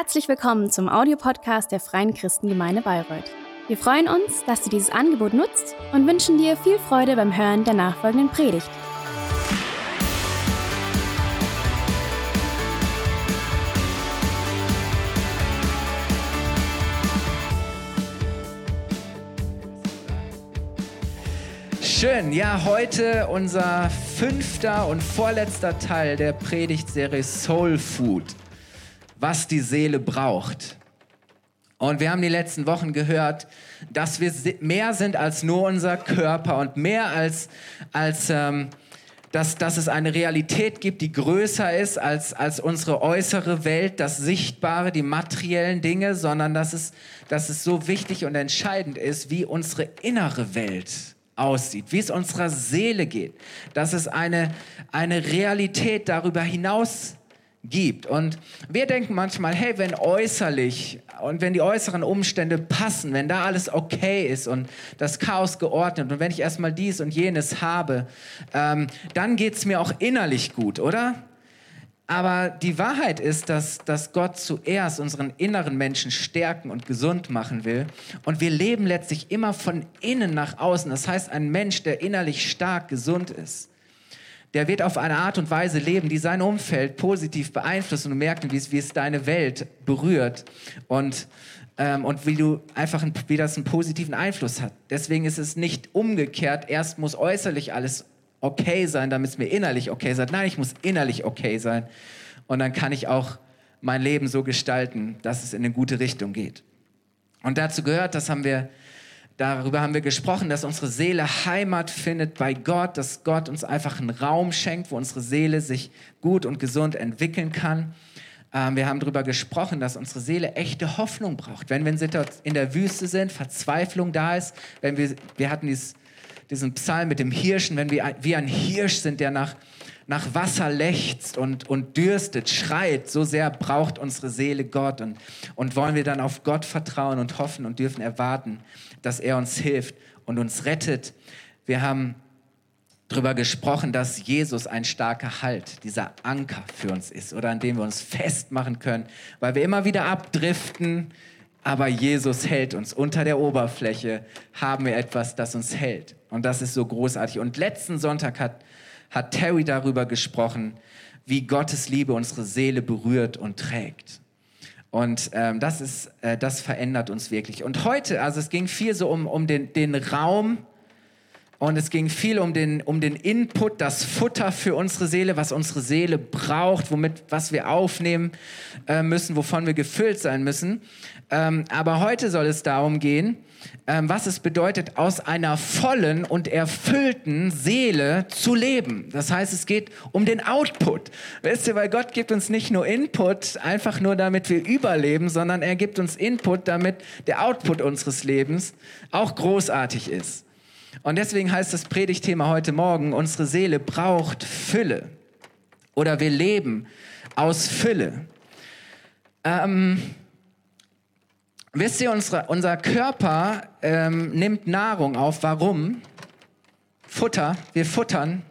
Herzlich willkommen zum Audiopodcast der Freien Christengemeinde Bayreuth. Wir freuen uns, dass du dieses Angebot nutzt und wünschen dir viel Freude beim Hören der nachfolgenden Predigt. Schön, ja, heute unser fünfter und vorletzter Teil der Predigtserie Soul Food, was die Seele braucht. Und wir haben die letzten Wochen gehört, dass wir mehr sind als nur unser Körper und mehr als, als ähm, dass, dass es eine Realität gibt, die größer ist als, als unsere äußere Welt, das Sichtbare, die materiellen Dinge, sondern dass es, dass es so wichtig und entscheidend ist, wie unsere innere Welt aussieht, wie es unserer Seele geht, dass es eine, eine Realität darüber hinaus gibt. Und wir denken manchmal, hey, wenn äußerlich und wenn die äußeren Umstände passen, wenn da alles okay ist und das Chaos geordnet und wenn ich erstmal dies und jenes habe, ähm, dann geht es mir auch innerlich gut, oder? Aber die Wahrheit ist, dass, dass Gott zuerst unseren inneren Menschen stärken und gesund machen will. Und wir leben letztlich immer von innen nach außen. Das heißt, ein Mensch, der innerlich stark gesund ist, der wird auf eine Art und Weise leben, die sein Umfeld positiv beeinflusst und du merkst, wie es, wie es deine Welt berührt und, ähm, und wie, du einfach ein, wie das einen positiven Einfluss hat. Deswegen ist es nicht umgekehrt, erst muss äußerlich alles okay sein, damit es mir innerlich okay sein. Nein, ich muss innerlich okay sein. Und dann kann ich auch mein Leben so gestalten, dass es in eine gute Richtung geht. Und dazu gehört, das haben wir, darüber haben wir gesprochen, dass unsere Seele Heimat findet bei Gott, dass Gott uns einfach einen Raum schenkt, wo unsere Seele sich gut und gesund entwickeln kann. Ähm, wir haben darüber gesprochen, dass unsere Seele echte Hoffnung braucht. Wenn wir in der Wüste sind, Verzweiflung da ist, wenn wir, wir hatten dieses diesen Psalm mit dem Hirschen, wenn wir wie ein Hirsch sind, der nach, nach Wasser lechzt und, und dürstet, schreit, so sehr braucht unsere Seele Gott. Und, und wollen wir dann auf Gott vertrauen und hoffen und dürfen erwarten, dass er uns hilft und uns rettet. Wir haben darüber gesprochen, dass Jesus ein starker Halt, dieser Anker für uns ist oder an dem wir uns festmachen können, weil wir immer wieder abdriften, aber Jesus hält uns. Unter der Oberfläche haben wir etwas, das uns hält. Und das ist so großartig. Und letzten Sonntag hat, hat Terry darüber gesprochen, wie Gottes Liebe unsere Seele berührt und trägt. Und ähm, das, ist, äh, das verändert uns wirklich. Und heute, also es ging viel so um, um den, den Raum und es ging viel um den, um den Input, das Futter für unsere Seele, was unsere Seele braucht, womit, was wir aufnehmen äh, müssen, wovon wir gefüllt sein müssen. Ähm, aber heute soll es darum gehen, ähm, was es bedeutet, aus einer vollen und erfüllten Seele zu leben. Das heißt, es geht um den Output. Wisst ihr, weil Gott gibt uns nicht nur Input, einfach nur damit wir überleben, sondern er gibt uns Input, damit der Output unseres Lebens auch großartig ist. Und deswegen heißt das Predigtthema heute Morgen, unsere Seele braucht Fülle. Oder wir leben aus Fülle. Ähm, Wisst ihr, unsere, unser Körper ähm, nimmt Nahrung auf. Warum? Futter. Wir futtern,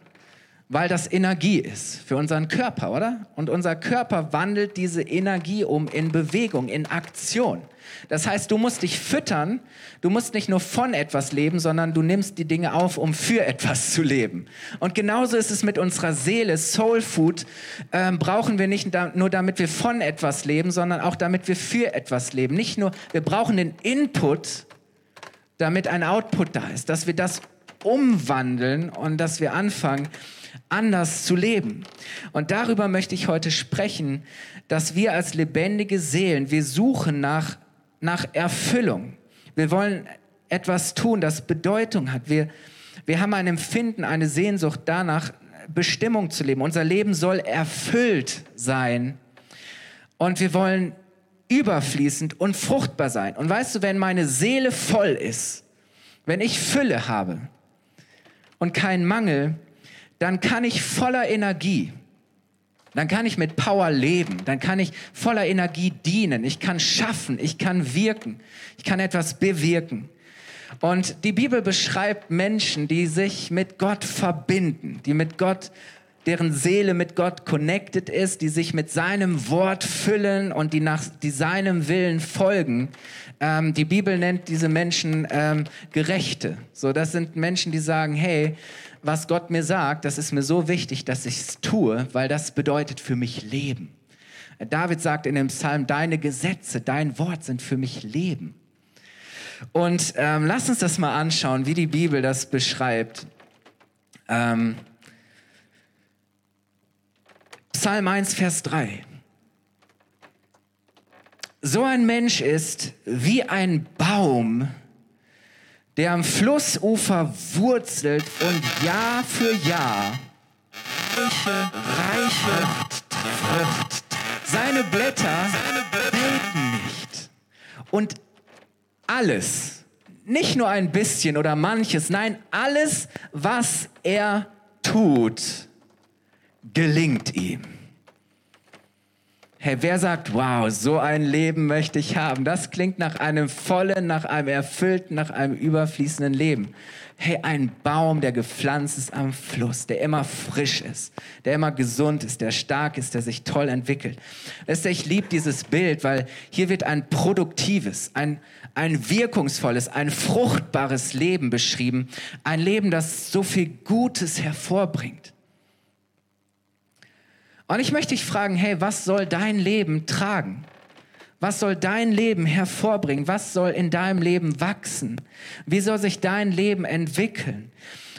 weil das Energie ist für unseren Körper, oder? Und unser Körper wandelt diese Energie um in Bewegung, in Aktion. Das heißt, du musst dich füttern, du musst nicht nur von etwas leben, sondern du nimmst die Dinge auf, um für etwas zu leben. Und genauso ist es mit unserer Seele. Soul Food ähm, brauchen wir nicht nur damit wir von etwas leben, sondern auch damit wir für etwas leben. Nicht nur, wir brauchen den Input, damit ein Output da ist, dass wir das umwandeln und dass wir anfangen, anders zu leben. Und darüber möchte ich heute sprechen, dass wir als lebendige Seelen, wir suchen nach nach Erfüllung. Wir wollen etwas tun, das Bedeutung hat. Wir, wir haben ein Empfinden, eine Sehnsucht danach, Bestimmung zu leben. Unser Leben soll erfüllt sein. Und wir wollen überfließend und fruchtbar sein. Und weißt du, wenn meine Seele voll ist, wenn ich Fülle habe und keinen Mangel, dann kann ich voller Energie dann kann ich mit Power leben, dann kann ich voller Energie dienen, ich kann schaffen, ich kann wirken, ich kann etwas bewirken. Und die Bibel beschreibt Menschen, die sich mit Gott verbinden, die mit Gott deren Seele mit Gott connected ist, die sich mit seinem Wort füllen und die nach die seinem Willen folgen. Ähm, die Bibel nennt diese Menschen ähm, Gerechte. So, das sind Menschen, die sagen, hey, was Gott mir sagt, das ist mir so wichtig, dass ich es tue, weil das bedeutet für mich Leben. David sagt in dem Psalm, deine Gesetze, dein Wort sind für mich Leben. Und ähm, lass uns das mal anschauen, wie die Bibel das beschreibt. Ähm, Psalm 1, Vers 3. So ein Mensch ist wie ein Baum, der am Flussufer wurzelt und Jahr für Jahr reiche, reiche Frucht. Seine Blätter welken nicht. Und alles, nicht nur ein bisschen oder manches, nein, alles, was er tut, gelingt ihm. Hey, wer sagt, wow, so ein Leben möchte ich haben? Das klingt nach einem vollen, nach einem erfüllten, nach einem überfließenden Leben. Hey, ein Baum, der gepflanzt ist am Fluss, der immer frisch ist, der immer gesund ist, der stark ist, der sich toll entwickelt. Ich liebe dieses Bild, weil hier wird ein produktives, ein, ein wirkungsvolles, ein fruchtbares Leben beschrieben. Ein Leben, das so viel Gutes hervorbringt. Und ich möchte dich fragen, hey, was soll dein Leben tragen? Was soll dein Leben hervorbringen? Was soll in deinem Leben wachsen? Wie soll sich dein Leben entwickeln?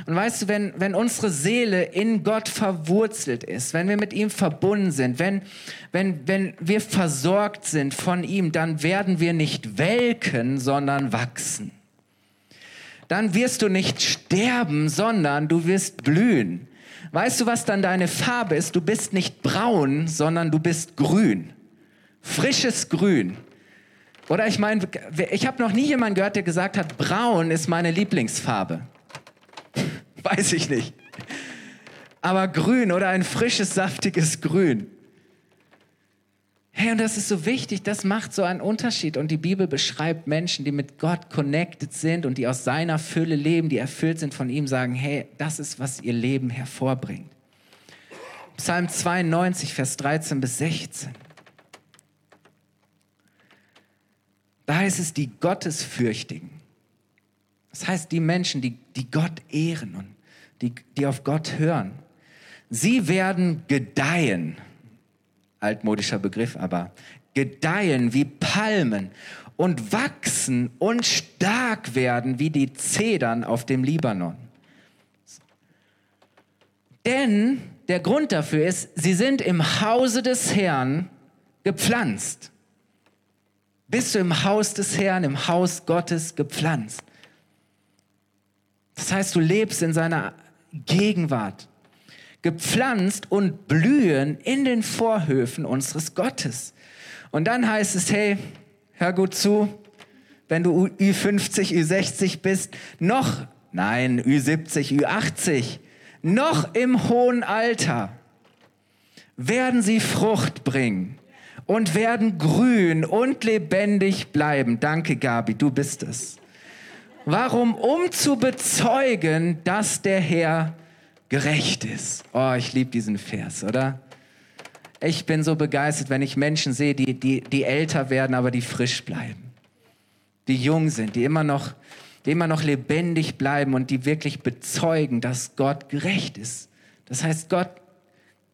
Und weißt du, wenn, wenn unsere Seele in Gott verwurzelt ist, wenn wir mit ihm verbunden sind, wenn, wenn, wenn wir versorgt sind von ihm, dann werden wir nicht welken, sondern wachsen. Dann wirst du nicht sterben, sondern du wirst blühen. Weißt du, was dann deine Farbe ist? Du bist nicht braun, sondern du bist grün. Frisches Grün. Oder ich meine, ich habe noch nie jemanden gehört, der gesagt hat, braun ist meine Lieblingsfarbe. Weiß ich nicht. Aber grün oder ein frisches, saftiges Grün. Hey, und das ist so wichtig, das macht so einen Unterschied. Und die Bibel beschreibt Menschen, die mit Gott connected sind und die aus seiner Fülle leben, die erfüllt sind von ihm, sagen, hey, das ist, was ihr Leben hervorbringt. Psalm 92, Vers 13 bis 16. Da heißt es, die Gottesfürchtigen. Das heißt, die Menschen, die, die Gott ehren und die, die auf Gott hören. Sie werden gedeihen altmodischer Begriff, aber gedeihen wie Palmen und wachsen und stark werden wie die Zedern auf dem Libanon. Denn der Grund dafür ist, sie sind im Hause des Herrn gepflanzt. Bist du im Haus des Herrn, im Haus Gottes gepflanzt? Das heißt, du lebst in seiner Gegenwart gepflanzt und blühen in den Vorhöfen unseres Gottes. Und dann heißt es, hey, hör gut zu, wenn du Ü50, Ü60 bist, noch, nein, Ü70, Ü80, noch im hohen Alter werden sie Frucht bringen und werden grün und lebendig bleiben. Danke, Gabi, du bist es. Warum? Um zu bezeugen, dass der Herr gerecht ist. Oh, ich liebe diesen Vers, oder? Ich bin so begeistert, wenn ich Menschen sehe, die, die, die älter werden, aber die frisch bleiben. Die jung sind, die immer noch, die immer noch lebendig bleiben und die wirklich bezeugen, dass Gott gerecht ist. Das heißt, Gott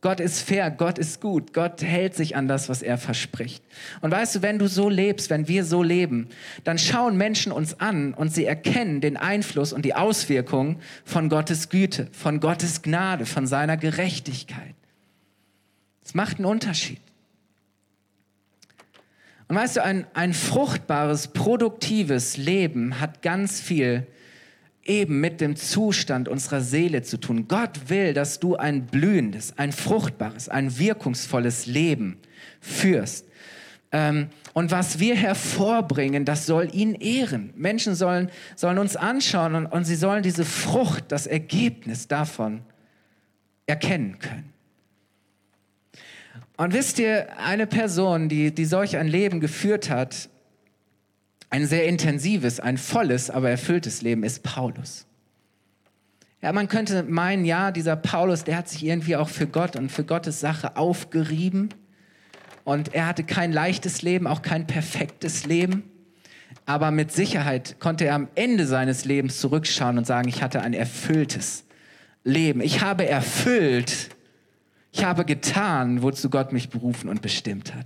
Gott ist fair, Gott ist gut, Gott hält sich an das, was er verspricht. Und weißt du, wenn du so lebst, wenn wir so leben, dann schauen Menschen uns an und sie erkennen den Einfluss und die Auswirkungen von Gottes Güte, von Gottes Gnade, von seiner Gerechtigkeit. Es macht einen Unterschied. Und weißt du, ein, ein fruchtbares, produktives Leben hat ganz viel eben mit dem Zustand unserer Seele zu tun. Gott will, dass du ein blühendes, ein fruchtbares, ein wirkungsvolles Leben führst. Ähm, und was wir hervorbringen, das soll ihn ehren. Menschen sollen, sollen uns anschauen und, und sie sollen diese Frucht, das Ergebnis davon erkennen können. Und wisst ihr, eine Person, die, die solch ein Leben geführt hat, ein sehr intensives, ein volles, aber erfülltes Leben ist Paulus. Ja, man könnte meinen, ja, dieser Paulus, der hat sich irgendwie auch für Gott und für Gottes Sache aufgerieben. Und er hatte kein leichtes Leben, auch kein perfektes Leben. Aber mit Sicherheit konnte er am Ende seines Lebens zurückschauen und sagen, ich hatte ein erfülltes Leben. Ich habe erfüllt, ich habe getan, wozu Gott mich berufen und bestimmt hat.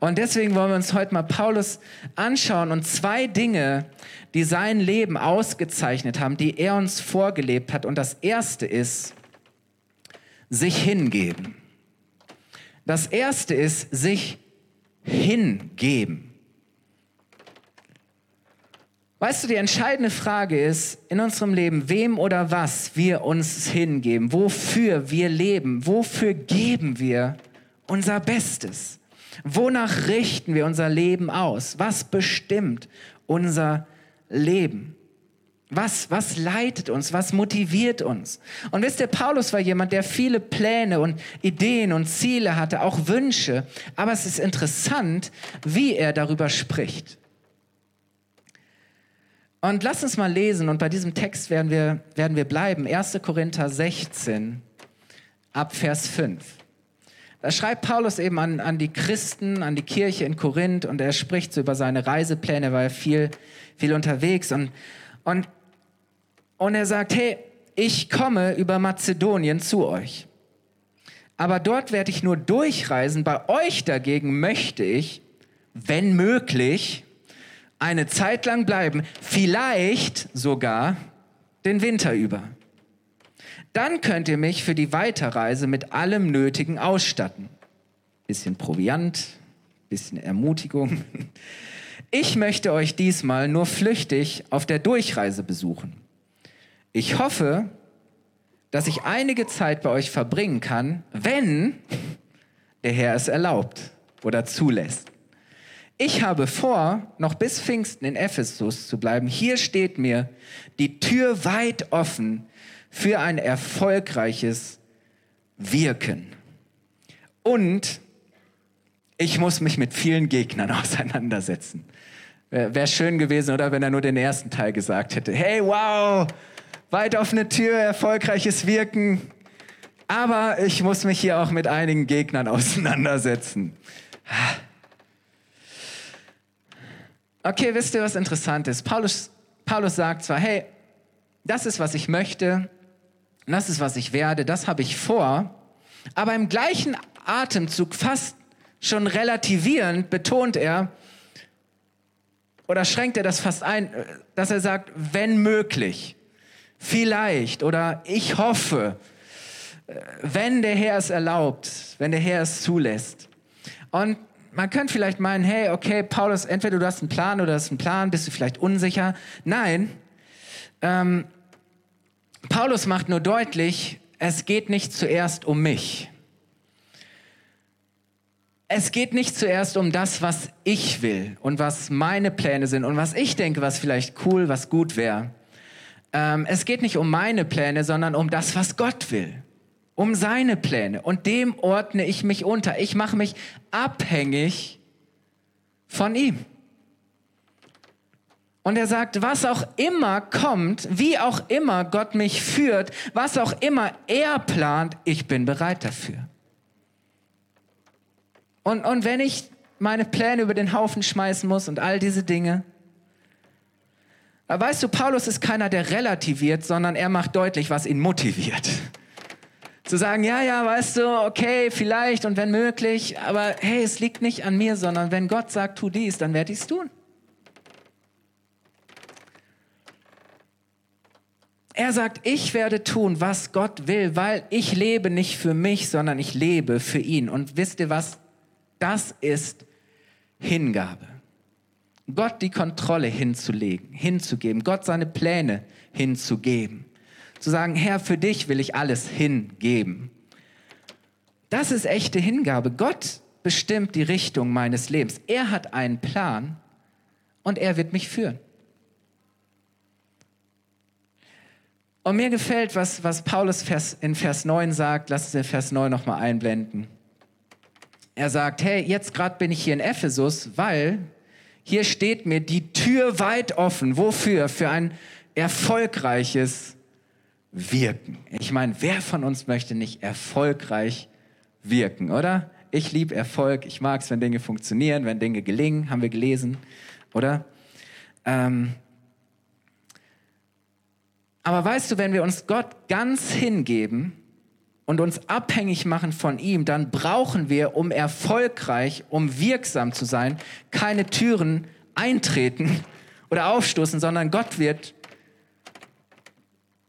Und deswegen wollen wir uns heute mal Paulus anschauen und zwei Dinge, die sein Leben ausgezeichnet haben, die er uns vorgelebt hat. Und das erste ist, sich hingeben. Das erste ist, sich hingeben. Weißt du, die entscheidende Frage ist in unserem Leben, wem oder was wir uns hingeben, wofür wir leben, wofür geben wir unser Bestes, wonach richten wir unser Leben aus, was bestimmt unser Leben. Was, was leitet uns? Was motiviert uns? Und wisst ihr, Paulus war jemand, der viele Pläne und Ideen und Ziele hatte, auch Wünsche. Aber es ist interessant, wie er darüber spricht. Und lass uns mal lesen, und bei diesem Text werden wir, werden wir bleiben. 1. Korinther 16, ab Vers 5. Da schreibt Paulus eben an, an die Christen, an die Kirche in Korinth, und er spricht so über seine Reisepläne, weil er viel, viel unterwegs. Und, und, und er sagt, hey, ich komme über Mazedonien zu euch. Aber dort werde ich nur durchreisen. Bei euch dagegen möchte ich, wenn möglich, eine Zeit lang bleiben, vielleicht sogar den Winter über. Dann könnt ihr mich für die Weiterreise mit allem Nötigen ausstatten. Bisschen Proviant, bisschen Ermutigung. Ich möchte euch diesmal nur flüchtig auf der Durchreise besuchen. Ich hoffe, dass ich einige Zeit bei euch verbringen kann, wenn der Herr es erlaubt oder zulässt. Ich habe vor, noch bis Pfingsten in Ephesus zu bleiben. Hier steht mir die Tür weit offen für ein erfolgreiches Wirken. Und ich muss mich mit vielen Gegnern auseinandersetzen. Wäre schön gewesen, oder wenn er nur den ersten Teil gesagt hätte. Hey, wow, weit offene Tür, erfolgreiches Wirken. Aber ich muss mich hier auch mit einigen Gegnern auseinandersetzen. Okay, wisst ihr, was interessant ist? Paulus, Paulus sagt zwar, hey, das ist, was ich möchte, das ist, was ich werde, das habe ich vor, aber im gleichen Atemzug, fast schon relativierend, betont er, oder schränkt er das fast ein, dass er sagt, wenn möglich, vielleicht oder ich hoffe, wenn der Herr es erlaubt, wenn der Herr es zulässt. Und man könnte vielleicht meinen, hey, okay, Paulus, entweder du hast einen Plan oder hast einen Plan, bist du vielleicht unsicher. Nein, ähm, Paulus macht nur deutlich, es geht nicht zuerst um mich. Es geht nicht zuerst um das, was ich will und was meine Pläne sind und was ich denke, was vielleicht cool, was gut wäre. Ähm, es geht nicht um meine Pläne, sondern um das, was Gott will um seine Pläne. Und dem ordne ich mich unter. Ich mache mich abhängig von ihm. Und er sagt, was auch immer kommt, wie auch immer Gott mich führt, was auch immer er plant, ich bin bereit dafür. Und, und wenn ich meine Pläne über den Haufen schmeißen muss und all diese Dinge, weißt du, Paulus ist keiner, der relativiert, sondern er macht deutlich, was ihn motiviert. Zu sagen, ja, ja, weißt du, okay, vielleicht und wenn möglich, aber hey, es liegt nicht an mir, sondern wenn Gott sagt, tu dies, dann werde ich es tun. Er sagt, ich werde tun, was Gott will, weil ich lebe nicht für mich, sondern ich lebe für ihn. Und wisst ihr was? Das ist Hingabe. Gott die Kontrolle hinzulegen, hinzugeben, Gott seine Pläne hinzugeben zu sagen, Herr, für dich will ich alles hingeben. Das ist echte Hingabe. Gott bestimmt die Richtung meines Lebens. Er hat einen Plan und er wird mich führen. Und mir gefällt, was, was Paulus in Vers 9 sagt. Lass uns den Vers 9 nochmal einblenden. Er sagt, hey, jetzt gerade bin ich hier in Ephesus, weil hier steht mir die Tür weit offen. Wofür? Für ein erfolgreiches wirken. Ich meine, wer von uns möchte nicht erfolgreich wirken, oder? Ich liebe Erfolg. Ich mag es, wenn Dinge funktionieren, wenn Dinge gelingen, haben wir gelesen, oder? Ähm, aber weißt du, wenn wir uns Gott ganz hingeben und uns abhängig machen von ihm, dann brauchen wir, um erfolgreich, um wirksam zu sein, keine Türen eintreten oder aufstoßen, sondern Gott wird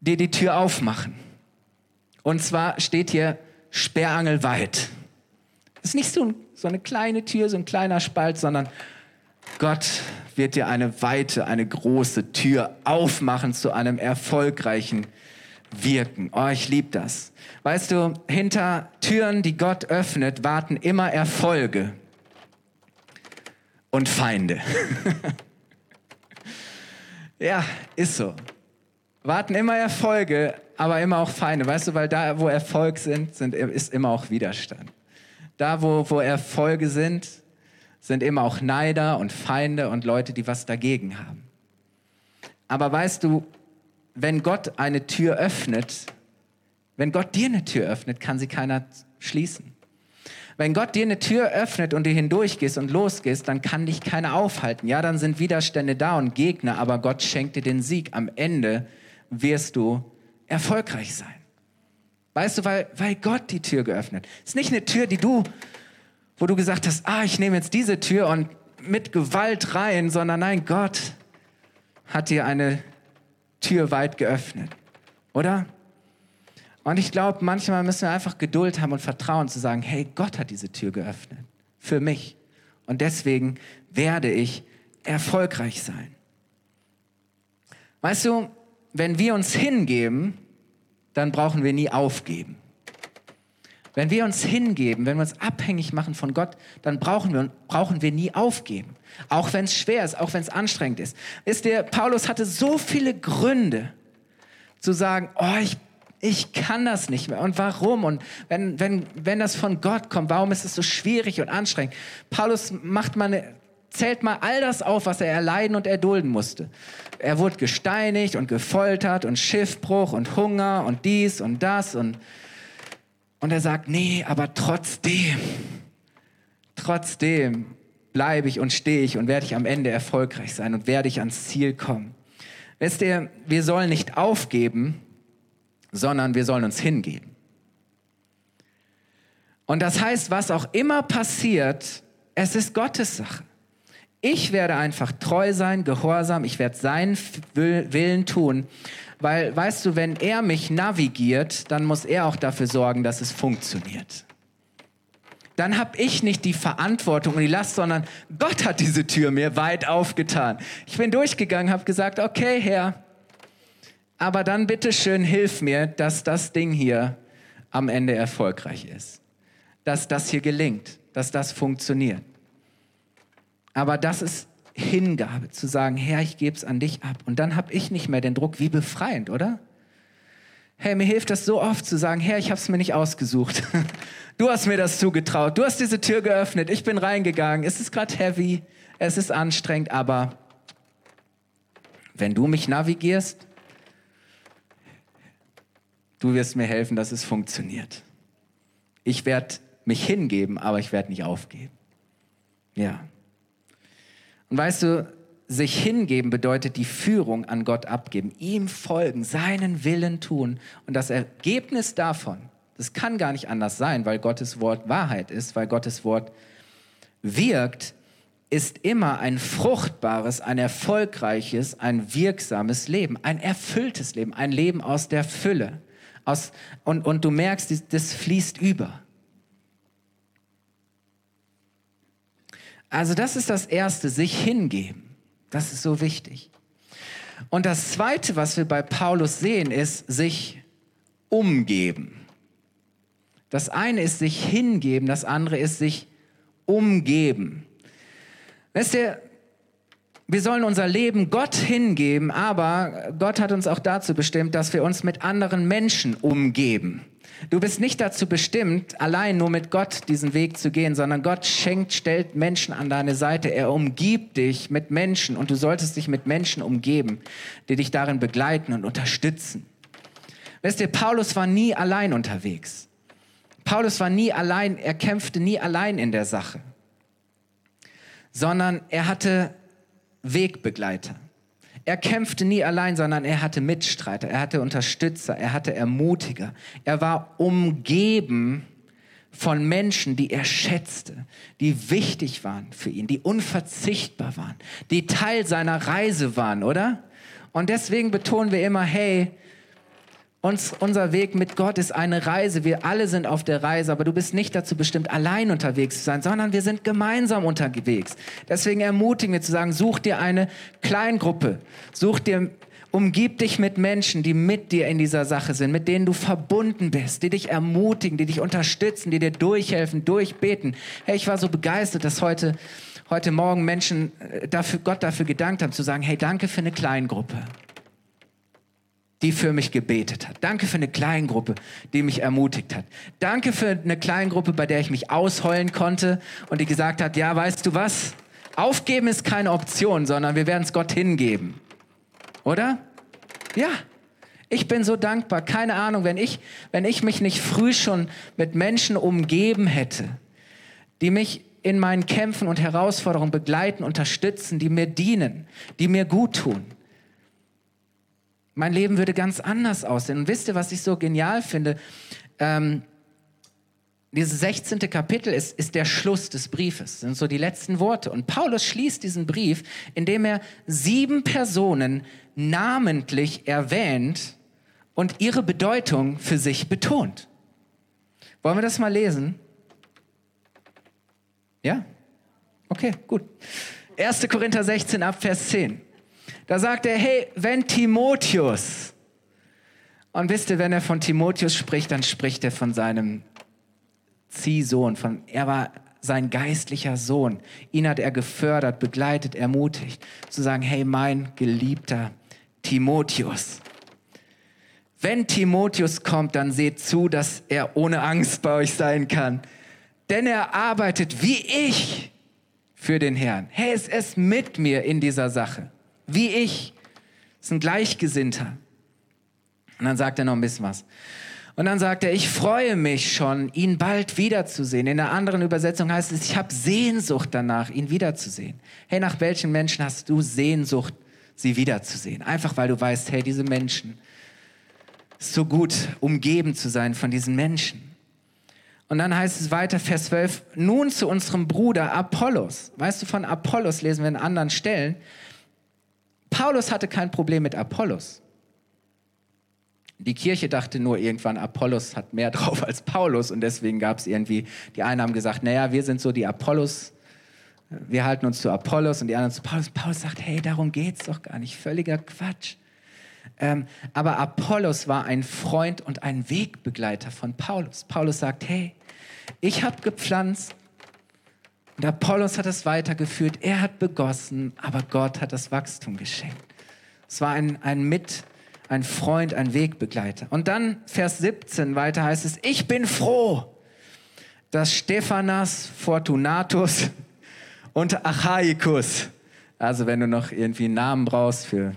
dir die Tür aufmachen. Und zwar steht hier sperrangelweit. Das ist nicht so, so eine kleine Tür, so ein kleiner Spalt, sondern Gott wird dir eine weite, eine große Tür aufmachen zu einem erfolgreichen Wirken. Oh, ich liebe das. Weißt du, hinter Türen, die Gott öffnet, warten immer Erfolge und Feinde. ja, ist so. Warten immer Erfolge, aber immer auch Feinde. Weißt du, weil da, wo Erfolg sind, sind ist immer auch Widerstand. Da, wo, wo Erfolge sind, sind immer auch Neider und Feinde und Leute, die was dagegen haben. Aber weißt du, wenn Gott eine Tür öffnet, wenn Gott dir eine Tür öffnet, kann sie keiner schließen. Wenn Gott dir eine Tür öffnet und du hindurchgehst und losgehst, dann kann dich keiner aufhalten. Ja, dann sind Widerstände da und Gegner, aber Gott schenkt dir den Sieg. Am Ende wirst du erfolgreich sein. Weißt du, weil, weil Gott die Tür geöffnet. Es ist nicht eine Tür, die du wo du gesagt hast, ah, ich nehme jetzt diese Tür und mit Gewalt rein, sondern nein, Gott hat dir eine Tür weit geöffnet, oder? Und ich glaube, manchmal müssen wir einfach Geduld haben und Vertrauen zu sagen, hey, Gott hat diese Tür geöffnet für mich. Und deswegen werde ich erfolgreich sein. Weißt du, wenn wir uns hingeben, dann brauchen wir nie aufgeben. Wenn wir uns hingeben, wenn wir uns abhängig machen von Gott, dann brauchen wir, brauchen wir nie aufgeben. Auch wenn es schwer ist, auch wenn es anstrengend ist. Ist der Paulus hatte so viele Gründe zu sagen, oh, ich, ich kann das nicht mehr. Und warum? Und wenn, wenn, wenn das von Gott kommt, warum ist es so schwierig und anstrengend? Paulus macht mal eine, zählt mal all das auf, was er erleiden und erdulden musste. Er wurde gesteinigt und gefoltert und Schiffbruch und Hunger und dies und das und und er sagt, nee, aber trotzdem, trotzdem bleibe ich und stehe ich und werde ich am Ende erfolgreich sein und werde ich ans Ziel kommen. Wisst ihr, wir sollen nicht aufgeben, sondern wir sollen uns hingeben. Und das heißt, was auch immer passiert, es ist Gottes Sache. Ich werde einfach treu sein, gehorsam, ich werde seinen Willen tun. Weil, weißt du, wenn er mich navigiert, dann muss er auch dafür sorgen, dass es funktioniert. Dann habe ich nicht die Verantwortung und die Last, sondern Gott hat diese Tür mir weit aufgetan. Ich bin durchgegangen, habe gesagt, okay, Herr, aber dann bitte schön hilf mir, dass das Ding hier am Ende erfolgreich ist. Dass das hier gelingt, dass das funktioniert. Aber das ist Hingabe, zu sagen, Herr, ich gebe es an dich ab. Und dann habe ich nicht mehr den Druck, wie befreiend, oder? Hey, mir hilft das so oft zu sagen, Herr, ich habe es mir nicht ausgesucht. Du hast mir das zugetraut. Du hast diese Tür geöffnet. Ich bin reingegangen. Es ist gerade heavy. Es ist anstrengend. Aber wenn du mich navigierst, du wirst mir helfen, dass es funktioniert. Ich werde mich hingeben, aber ich werde nicht aufgeben. Ja. Und weißt du, sich hingeben bedeutet die Führung an Gott abgeben, ihm folgen, seinen Willen tun. Und das Ergebnis davon, das kann gar nicht anders sein, weil Gottes Wort Wahrheit ist, weil Gottes Wort wirkt, ist immer ein fruchtbares, ein erfolgreiches, ein wirksames Leben, ein erfülltes Leben, ein Leben aus der Fülle. Aus, und, und du merkst, das fließt über. Also das ist das Erste, sich hingeben. Das ist so wichtig. Und das Zweite, was wir bei Paulus sehen, ist sich umgeben. Das eine ist sich hingeben, das andere ist sich umgeben. Wisst ihr, wir sollen unser Leben Gott hingeben, aber Gott hat uns auch dazu bestimmt, dass wir uns mit anderen Menschen umgeben. Du bist nicht dazu bestimmt, allein nur mit Gott diesen Weg zu gehen, sondern Gott schenkt, stellt Menschen an deine Seite. Er umgibt dich mit Menschen und du solltest dich mit Menschen umgeben, die dich darin begleiten und unterstützen. Wisst ihr, Paulus war nie allein unterwegs. Paulus war nie allein, er kämpfte nie allein in der Sache, sondern er hatte Wegbegleiter. Er kämpfte nie allein, sondern er hatte Mitstreiter, er hatte Unterstützer, er hatte Ermutiger. Er war umgeben von Menschen, die er schätzte, die wichtig waren für ihn, die unverzichtbar waren, die Teil seiner Reise waren, oder? Und deswegen betonen wir immer, hey, uns, unser Weg mit Gott ist eine Reise. Wir alle sind auf der Reise, aber du bist nicht dazu bestimmt, allein unterwegs zu sein, sondern wir sind gemeinsam unterwegs. Deswegen ermutigen wir zu sagen, such dir eine Kleingruppe, such dir, umgib dich mit Menschen, die mit dir in dieser Sache sind, mit denen du verbunden bist, die dich ermutigen, die dich unterstützen, die dir durchhelfen, durchbeten. Hey, ich war so begeistert, dass heute, heute Morgen Menschen äh, dafür, Gott dafür gedankt haben, zu sagen, hey, danke für eine Kleingruppe die für mich gebetet hat. Danke für eine Kleingruppe, die mich ermutigt hat. Danke für eine Kleingruppe, bei der ich mich ausheulen konnte und die gesagt hat, ja, weißt du was? Aufgeben ist keine Option, sondern wir werden es Gott hingeben. Oder? Ja. Ich bin so dankbar. Keine Ahnung, wenn ich, wenn ich mich nicht früh schon mit Menschen umgeben hätte, die mich in meinen Kämpfen und Herausforderungen begleiten, unterstützen, die mir dienen, die mir gut tun mein Leben würde ganz anders aussehen. Und wisst ihr, was ich so genial finde? Ähm, dieses 16. Kapitel ist, ist der Schluss des Briefes, sind so die letzten Worte. Und Paulus schließt diesen Brief, indem er sieben Personen namentlich erwähnt und ihre Bedeutung für sich betont. Wollen wir das mal lesen? Ja? Okay, gut. 1. Korinther 16 ab Vers 10. Da sagt er, hey, wenn Timotheus, und wisst ihr, wenn er von Timotheus spricht, dann spricht er von seinem Ziehsohn, von, er war sein geistlicher Sohn. Ihn hat er gefördert, begleitet, ermutigt, zu sagen, hey, mein geliebter Timotheus. Wenn Timotheus kommt, dann seht zu, dass er ohne Angst bei euch sein kann. Denn er arbeitet wie ich für den Herrn. Hey, es ist mit mir in dieser Sache wie ich. Das ist ein Gleichgesinnter. Und dann sagt er noch ein bisschen was. Und dann sagt er, ich freue mich schon, ihn bald wiederzusehen. In einer anderen Übersetzung heißt es, ich habe Sehnsucht danach, ihn wiederzusehen. Hey, nach welchen Menschen hast du Sehnsucht, sie wiederzusehen? Einfach weil du weißt, hey, diese Menschen, ist so gut, umgeben zu sein von diesen Menschen. Und dann heißt es weiter, Vers 12, nun zu unserem Bruder Apollos. Weißt du, von Apollos lesen wir in anderen Stellen. Paulus hatte kein Problem mit Apollos. Die Kirche dachte nur irgendwann, Apollos hat mehr drauf als Paulus und deswegen gab es irgendwie, die einen haben gesagt, naja, wir sind so die Apollos, wir halten uns zu Apollos und die anderen zu Paulus. Paulus sagt, hey, darum geht es doch gar nicht, völliger Quatsch. Ähm, aber Apollos war ein Freund und ein Wegbegleiter von Paulus. Paulus sagt, hey, ich habe gepflanzt, und Apollos hat es weitergeführt, er hat begossen, aber Gott hat das Wachstum geschenkt. Es war ein, ein Mit, ein Freund, ein Wegbegleiter. Und dann Vers 17 weiter heißt es, ich bin froh, dass Stephanas, Fortunatus und Achaikus, also wenn du noch irgendwie einen Namen brauchst für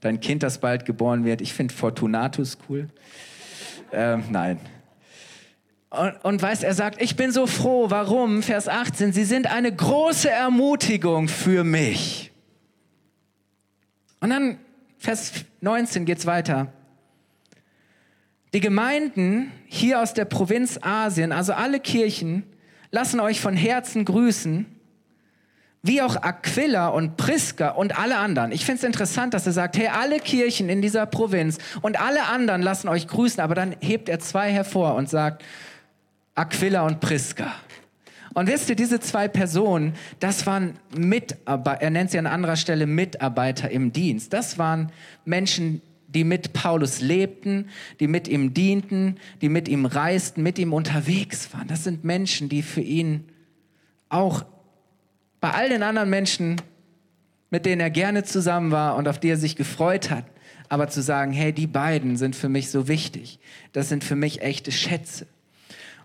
dein Kind, das bald geboren wird, ich finde Fortunatus cool. Ähm, nein, und, und weißt, er sagt, ich bin so froh. Warum? Vers 18, sie sind eine große Ermutigung für mich. Und dann Vers 19 geht's weiter. Die Gemeinden hier aus der Provinz Asien, also alle Kirchen, lassen euch von Herzen grüßen, wie auch Aquila und Priska und alle anderen. Ich finde es interessant, dass er sagt, hey, alle Kirchen in dieser Provinz und alle anderen lassen euch grüßen, aber dann hebt er zwei hervor und sagt, Aquila und Priska. Und wisst ihr, diese zwei Personen, das waren Mitarbeiter, er nennt sie an anderer Stelle Mitarbeiter im Dienst. Das waren Menschen, die mit Paulus lebten, die mit ihm dienten, die mit ihm reisten, mit ihm unterwegs waren. Das sind Menschen, die für ihn auch bei all den anderen Menschen, mit denen er gerne zusammen war und auf die er sich gefreut hat, aber zu sagen, hey, die beiden sind für mich so wichtig. Das sind für mich echte Schätze.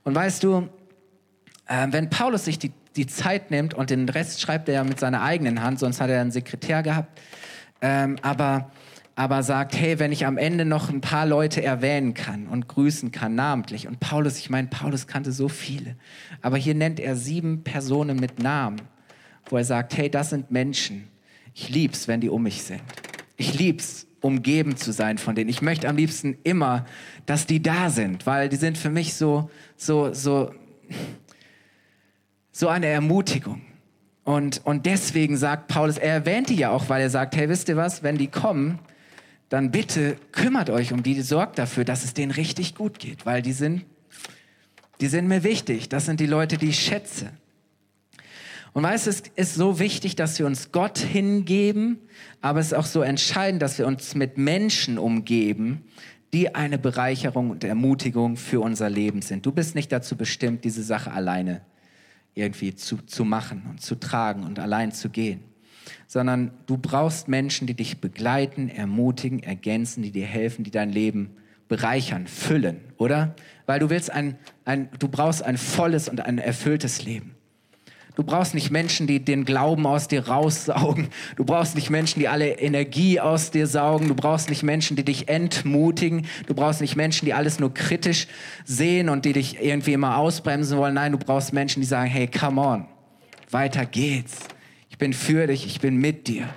Und weißt du, äh, wenn Paulus sich die, die Zeit nimmt und den Rest schreibt er ja mit seiner eigenen Hand, sonst hat er einen Sekretär gehabt, ähm, aber, aber sagt, hey, wenn ich am Ende noch ein paar Leute erwähnen kann und grüßen kann, namentlich. Und Paulus, ich meine, Paulus kannte so viele, aber hier nennt er sieben Personen mit Namen, wo er sagt, hey, das sind Menschen. Ich lieb's, wenn die um mich sind. Ich lieb's, umgeben zu sein von denen. Ich möchte am liebsten immer, dass die da sind, weil die sind für mich so, so, so, so eine Ermutigung. Und, und deswegen sagt Paulus, er erwähnt die ja auch, weil er sagt, hey, wisst ihr was, wenn die kommen, dann bitte kümmert euch um die, sorgt dafür, dass es denen richtig gut geht, weil die sind, die sind mir wichtig. Das sind die Leute, die ich schätze. Und weißt, es ist so wichtig, dass wir uns Gott hingeben, aber es ist auch so entscheidend, dass wir uns mit Menschen umgeben, die eine Bereicherung und Ermutigung für unser Leben sind. Du bist nicht dazu bestimmt, diese Sache alleine irgendwie zu, zu machen und zu tragen und allein zu gehen, sondern du brauchst Menschen, die dich begleiten, ermutigen, ergänzen, die dir helfen, die dein Leben bereichern, füllen, oder? Weil du willst ein, ein, du brauchst ein volles und ein erfülltes Leben. Du brauchst nicht Menschen, die den Glauben aus dir raussaugen. Du brauchst nicht Menschen, die alle Energie aus dir saugen. Du brauchst nicht Menschen, die dich entmutigen. Du brauchst nicht Menschen, die alles nur kritisch sehen und die dich irgendwie immer ausbremsen wollen. Nein, du brauchst Menschen, die sagen, hey, come on, weiter geht's. Ich bin für dich, ich bin mit dir.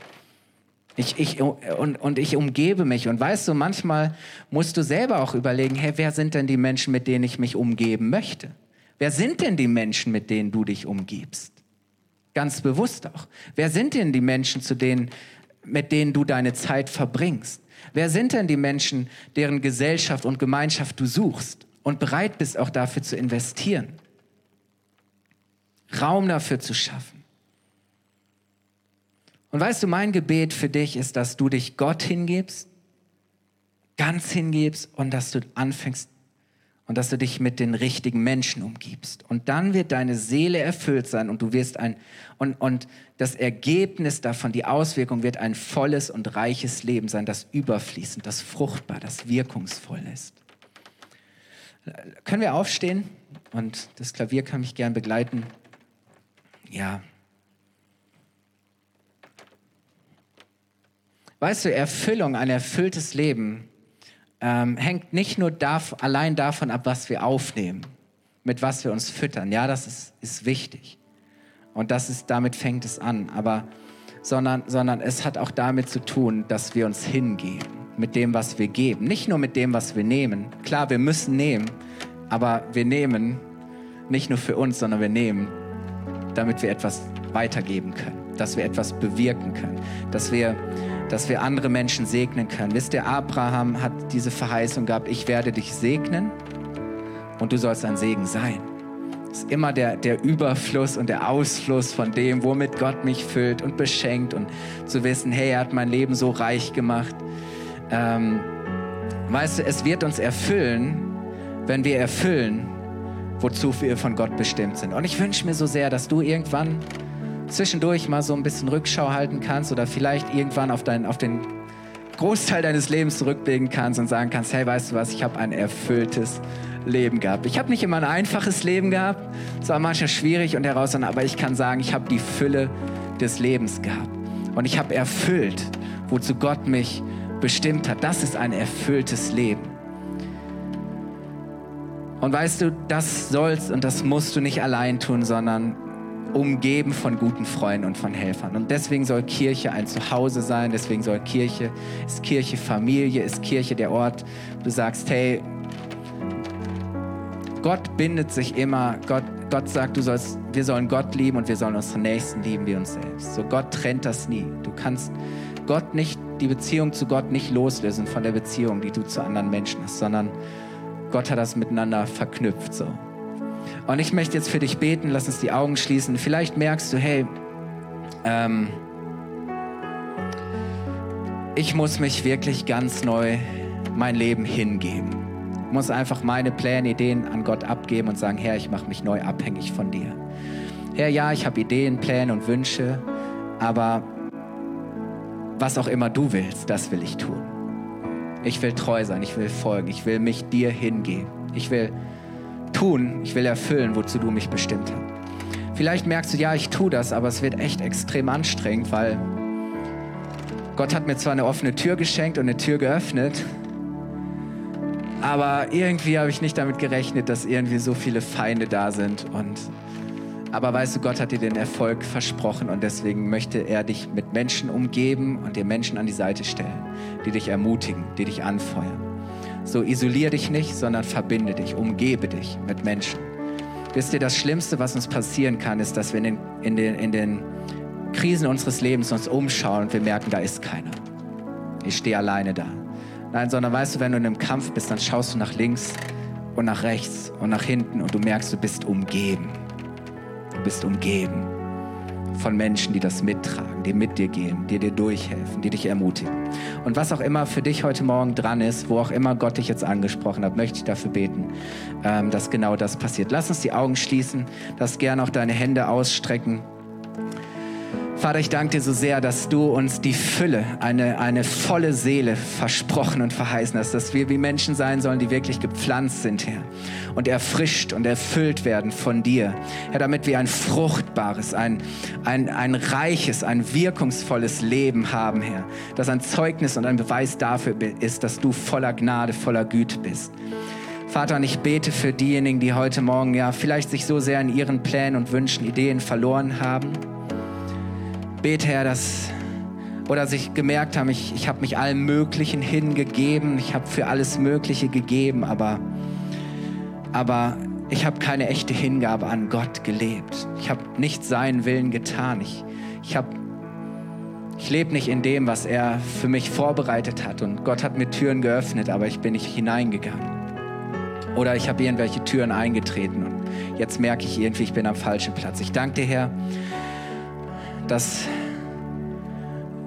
Ich, ich, und, und ich umgebe mich. Und weißt du, manchmal musst du selber auch überlegen, hey, wer sind denn die Menschen, mit denen ich mich umgeben möchte? Wer sind denn die Menschen, mit denen du dich umgibst? Ganz bewusst auch. Wer sind denn die Menschen, zu denen, mit denen du deine Zeit verbringst? Wer sind denn die Menschen, deren Gesellschaft und Gemeinschaft du suchst und bereit bist auch dafür zu investieren? Raum dafür zu schaffen. Und weißt du, mein Gebet für dich ist, dass du dich Gott hingibst, ganz hingibst und dass du anfängst, und dass du dich mit den richtigen Menschen umgibst. Und dann wird deine Seele erfüllt sein und du wirst ein, und, und das Ergebnis davon, die Auswirkung wird ein volles und reiches Leben sein, das überfließend, das fruchtbar, das wirkungsvoll ist. Können wir aufstehen? Und das Klavier kann mich gern begleiten. Ja. Weißt du, Erfüllung, ein erfülltes Leben ähm, hängt nicht nur darf, allein davon ab, was wir aufnehmen, mit was wir uns füttern. Ja, das ist, ist wichtig. Und das ist, damit fängt es an. Aber, sondern, sondern es hat auch damit zu tun, dass wir uns hingeben mit dem, was wir geben. Nicht nur mit dem, was wir nehmen. Klar, wir müssen nehmen, aber wir nehmen nicht nur für uns, sondern wir nehmen, damit wir etwas weitergeben können, dass wir etwas bewirken können, dass wir dass wir andere Menschen segnen können. Wisst ihr, Abraham hat diese Verheißung gehabt, ich werde dich segnen und du sollst ein Segen sein. Das ist immer der, der Überfluss und der Ausfluss von dem, womit Gott mich füllt und beschenkt und zu wissen, hey, er hat mein Leben so reich gemacht. Ähm, weißt du, es wird uns erfüllen, wenn wir erfüllen, wozu wir von Gott bestimmt sind. Und ich wünsche mir so sehr, dass du irgendwann zwischendurch mal so ein bisschen Rückschau halten kannst oder vielleicht irgendwann auf, dein, auf den Großteil deines Lebens zurückblicken kannst und sagen kannst, hey, weißt du was, ich habe ein erfülltes Leben gehabt. Ich habe nicht immer ein einfaches Leben gehabt, es war manchmal schwierig und herausfordernd, aber ich kann sagen, ich habe die Fülle des Lebens gehabt. Und ich habe erfüllt, wozu Gott mich bestimmt hat. Das ist ein erfülltes Leben. Und weißt du, das sollst und das musst du nicht allein tun, sondern umgeben von guten Freunden und von Helfern. Und deswegen soll Kirche ein Zuhause sein, deswegen soll Kirche, ist Kirche Familie, ist Kirche der Ort, wo du sagst, hey, Gott bindet sich immer, Gott, Gott sagt, du sollst, wir sollen Gott lieben und wir sollen unsere Nächsten lieben wie uns selbst. So Gott trennt das nie. Du kannst Gott nicht, die Beziehung zu Gott nicht loslösen von der Beziehung, die du zu anderen Menschen hast, sondern Gott hat das miteinander verknüpft so. Und ich möchte jetzt für dich beten, lass uns die Augen schließen. Vielleicht merkst du, hey, ähm, ich muss mich wirklich ganz neu mein Leben hingeben. Ich muss einfach meine Pläne, Ideen an Gott abgeben und sagen, Herr, ich mache mich neu abhängig von dir. Herr, ja, ich habe Ideen, Pläne und Wünsche, aber was auch immer du willst, das will ich tun. Ich will treu sein, ich will folgen, ich will mich dir hingeben. Ich will tun, ich will erfüllen, wozu du mich bestimmt hast. Vielleicht merkst du, ja, ich tue das, aber es wird echt extrem anstrengend, weil Gott hat mir zwar eine offene Tür geschenkt und eine Tür geöffnet, aber irgendwie habe ich nicht damit gerechnet, dass irgendwie so viele Feinde da sind. Und aber weißt du, Gott hat dir den Erfolg versprochen und deswegen möchte er dich mit Menschen umgeben und dir Menschen an die Seite stellen, die dich ermutigen, die dich anfeuern. So isolier dich nicht, sondern verbinde dich, umgebe dich mit Menschen. Wisst ihr, das Schlimmste, was uns passieren kann, ist, dass wir in den, in den, in den Krisen unseres Lebens uns umschauen und wir merken, da ist keiner. Ich stehe alleine da. Nein, sondern weißt du, wenn du in einem Kampf bist, dann schaust du nach links und nach rechts und nach hinten und du merkst, du bist umgeben. Du bist umgeben von Menschen, die das mittragen, die mit dir gehen, die dir durchhelfen, die dich ermutigen. Und was auch immer für dich heute Morgen dran ist, wo auch immer Gott dich jetzt angesprochen hat, möchte ich dafür beten, ähm, dass genau das passiert. Lass uns die Augen schließen, lass gerne auch deine Hände ausstrecken. Vater, ich danke dir so sehr, dass du uns die Fülle, eine, eine volle Seele versprochen und verheißen hast, dass wir wie Menschen sein sollen, die wirklich gepflanzt sind, Herr, und erfrischt und erfüllt werden von dir. Herr, damit wir ein fruchtbares, ein, ein, ein reiches, ein wirkungsvolles Leben haben, Herr, das ein Zeugnis und ein Beweis dafür ist, dass du voller Gnade, voller Güte bist. Vater, und ich bete für diejenigen, die heute Morgen ja vielleicht sich so sehr in ihren Plänen und Wünschen, Ideen verloren haben bete, Herr, dass oder sich gemerkt haben, ich, ich habe mich allem Möglichen hingegeben, ich habe für alles Mögliche gegeben, aber, aber ich habe keine echte Hingabe an Gott gelebt. Ich habe nicht seinen Willen getan. Ich, ich, ich lebe nicht in dem, was er für mich vorbereitet hat. Und Gott hat mir Türen geöffnet, aber ich bin nicht hineingegangen. Oder ich habe irgendwelche Türen eingetreten und jetzt merke ich irgendwie, ich bin am falschen Platz. Ich danke dir, Herr, dass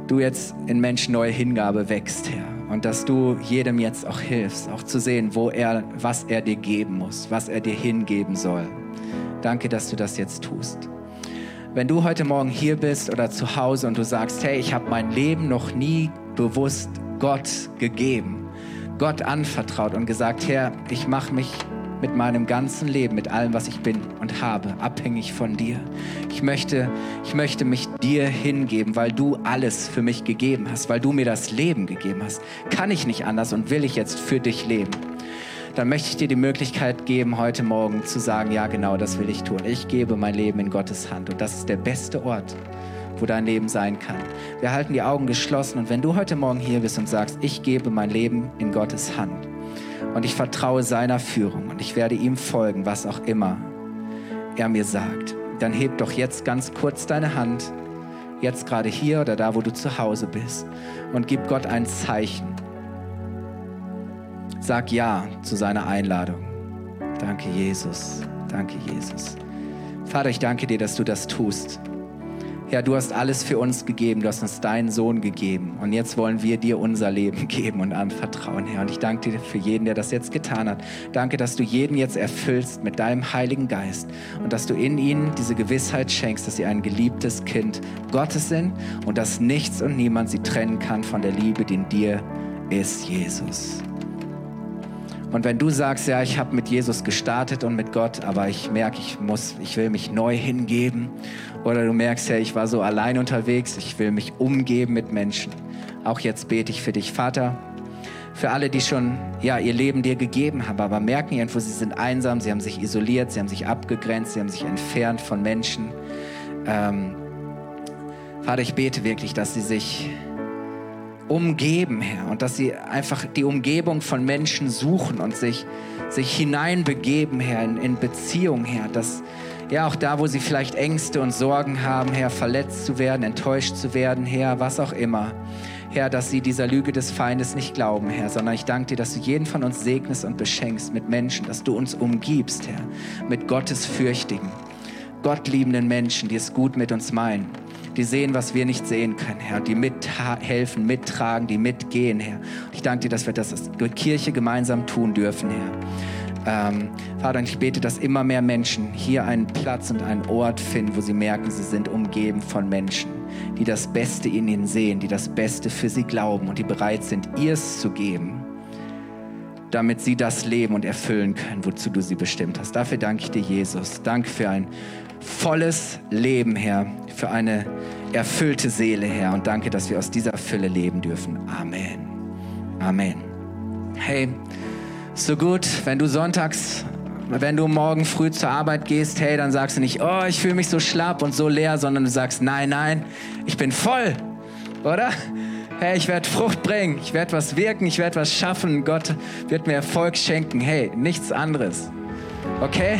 du jetzt in Menschen neue Hingabe wächst, Herr. Und dass du jedem jetzt auch hilfst, auch zu sehen, wo er, was er dir geben muss, was er dir hingeben soll. Danke, dass du das jetzt tust. Wenn du heute Morgen hier bist oder zu Hause und du sagst, hey, ich habe mein Leben noch nie bewusst Gott gegeben, Gott anvertraut und gesagt, Herr, ich mache mich mit meinem ganzen Leben, mit allem, was ich bin und habe, abhängig von dir. Ich möchte, ich möchte mich dir hingeben, weil du alles für mich gegeben hast, weil du mir das Leben gegeben hast. Kann ich nicht anders und will ich jetzt für dich leben. Dann möchte ich dir die Möglichkeit geben, heute Morgen zu sagen, ja genau, das will ich tun. Ich gebe mein Leben in Gottes Hand und das ist der beste Ort, wo dein Leben sein kann. Wir halten die Augen geschlossen und wenn du heute Morgen hier bist und sagst, ich gebe mein Leben in Gottes Hand, und ich vertraue seiner Führung und ich werde ihm folgen, was auch immer er mir sagt. Dann heb doch jetzt ganz kurz deine Hand, jetzt gerade hier oder da, wo du zu Hause bist, und gib Gott ein Zeichen. Sag Ja zu seiner Einladung. Danke, Jesus. Danke, Jesus. Vater, ich danke dir, dass du das tust. Herr, du hast alles für uns gegeben, du hast uns deinen Sohn gegeben und jetzt wollen wir dir unser Leben geben und anvertrauen, Herr. Und ich danke dir für jeden, der das jetzt getan hat. Danke, dass du jeden jetzt erfüllst mit deinem Heiligen Geist und dass du in ihnen diese Gewissheit schenkst, dass sie ein geliebtes Kind Gottes sind und dass nichts und niemand sie trennen kann von der Liebe, die in dir ist, Jesus. Und wenn du sagst, ja, ich habe mit Jesus gestartet und mit Gott, aber ich merke, ich muss, ich will mich neu hingeben, oder du merkst, ja, ich war so allein unterwegs, ich will mich umgeben mit Menschen. Auch jetzt bete ich für dich, Vater, für alle, die schon ja, ihr Leben dir gegeben haben, aber merken irgendwo, sie sind einsam, sie haben sich isoliert, sie haben sich abgegrenzt, sie haben sich entfernt von Menschen. Ähm, Vater, ich bete wirklich, dass sie sich umgeben, Herr, und dass sie einfach die Umgebung von Menschen suchen und sich, sich hineinbegeben, Herr, in, in Beziehung, Herr, dass ja auch da, wo sie vielleicht Ängste und Sorgen haben, Herr, verletzt zu werden, enttäuscht zu werden, Herr, was auch immer. Herr, dass sie dieser Lüge des Feindes nicht glauben, Herr, sondern ich danke dir, dass du jeden von uns segnest und beschenkst mit Menschen, dass du uns umgibst, Herr, mit Gottesfürchtigen, gottliebenden Menschen, die es gut mit uns meinen die sehen, was wir nicht sehen können, Herr, die mithelfen, mittragen, die mitgehen, Herr. Ich danke dir, dass wir das als Kirche gemeinsam tun dürfen, Herr. Ähm, Vater, ich bete, dass immer mehr Menschen hier einen Platz und einen Ort finden, wo sie merken, sie sind umgeben von Menschen, die das Beste in ihnen sehen, die das Beste für sie glauben und die bereit sind, ihrs zu geben, damit sie das leben und erfüllen können, wozu du sie bestimmt hast. Dafür danke ich dir, Jesus. Danke für ein volles Leben, Herr, für eine erfüllte Seele, Herr. Und danke, dass wir aus dieser Fülle leben dürfen. Amen. Amen. Hey, so gut, wenn du sonntags, wenn du morgen früh zur Arbeit gehst, hey, dann sagst du nicht, oh, ich fühle mich so schlapp und so leer, sondern du sagst, nein, nein, ich bin voll, oder? Hey, ich werde Frucht bringen, ich werde was wirken, ich werde was schaffen, Gott wird mir Erfolg schenken. Hey, nichts anderes. Okay?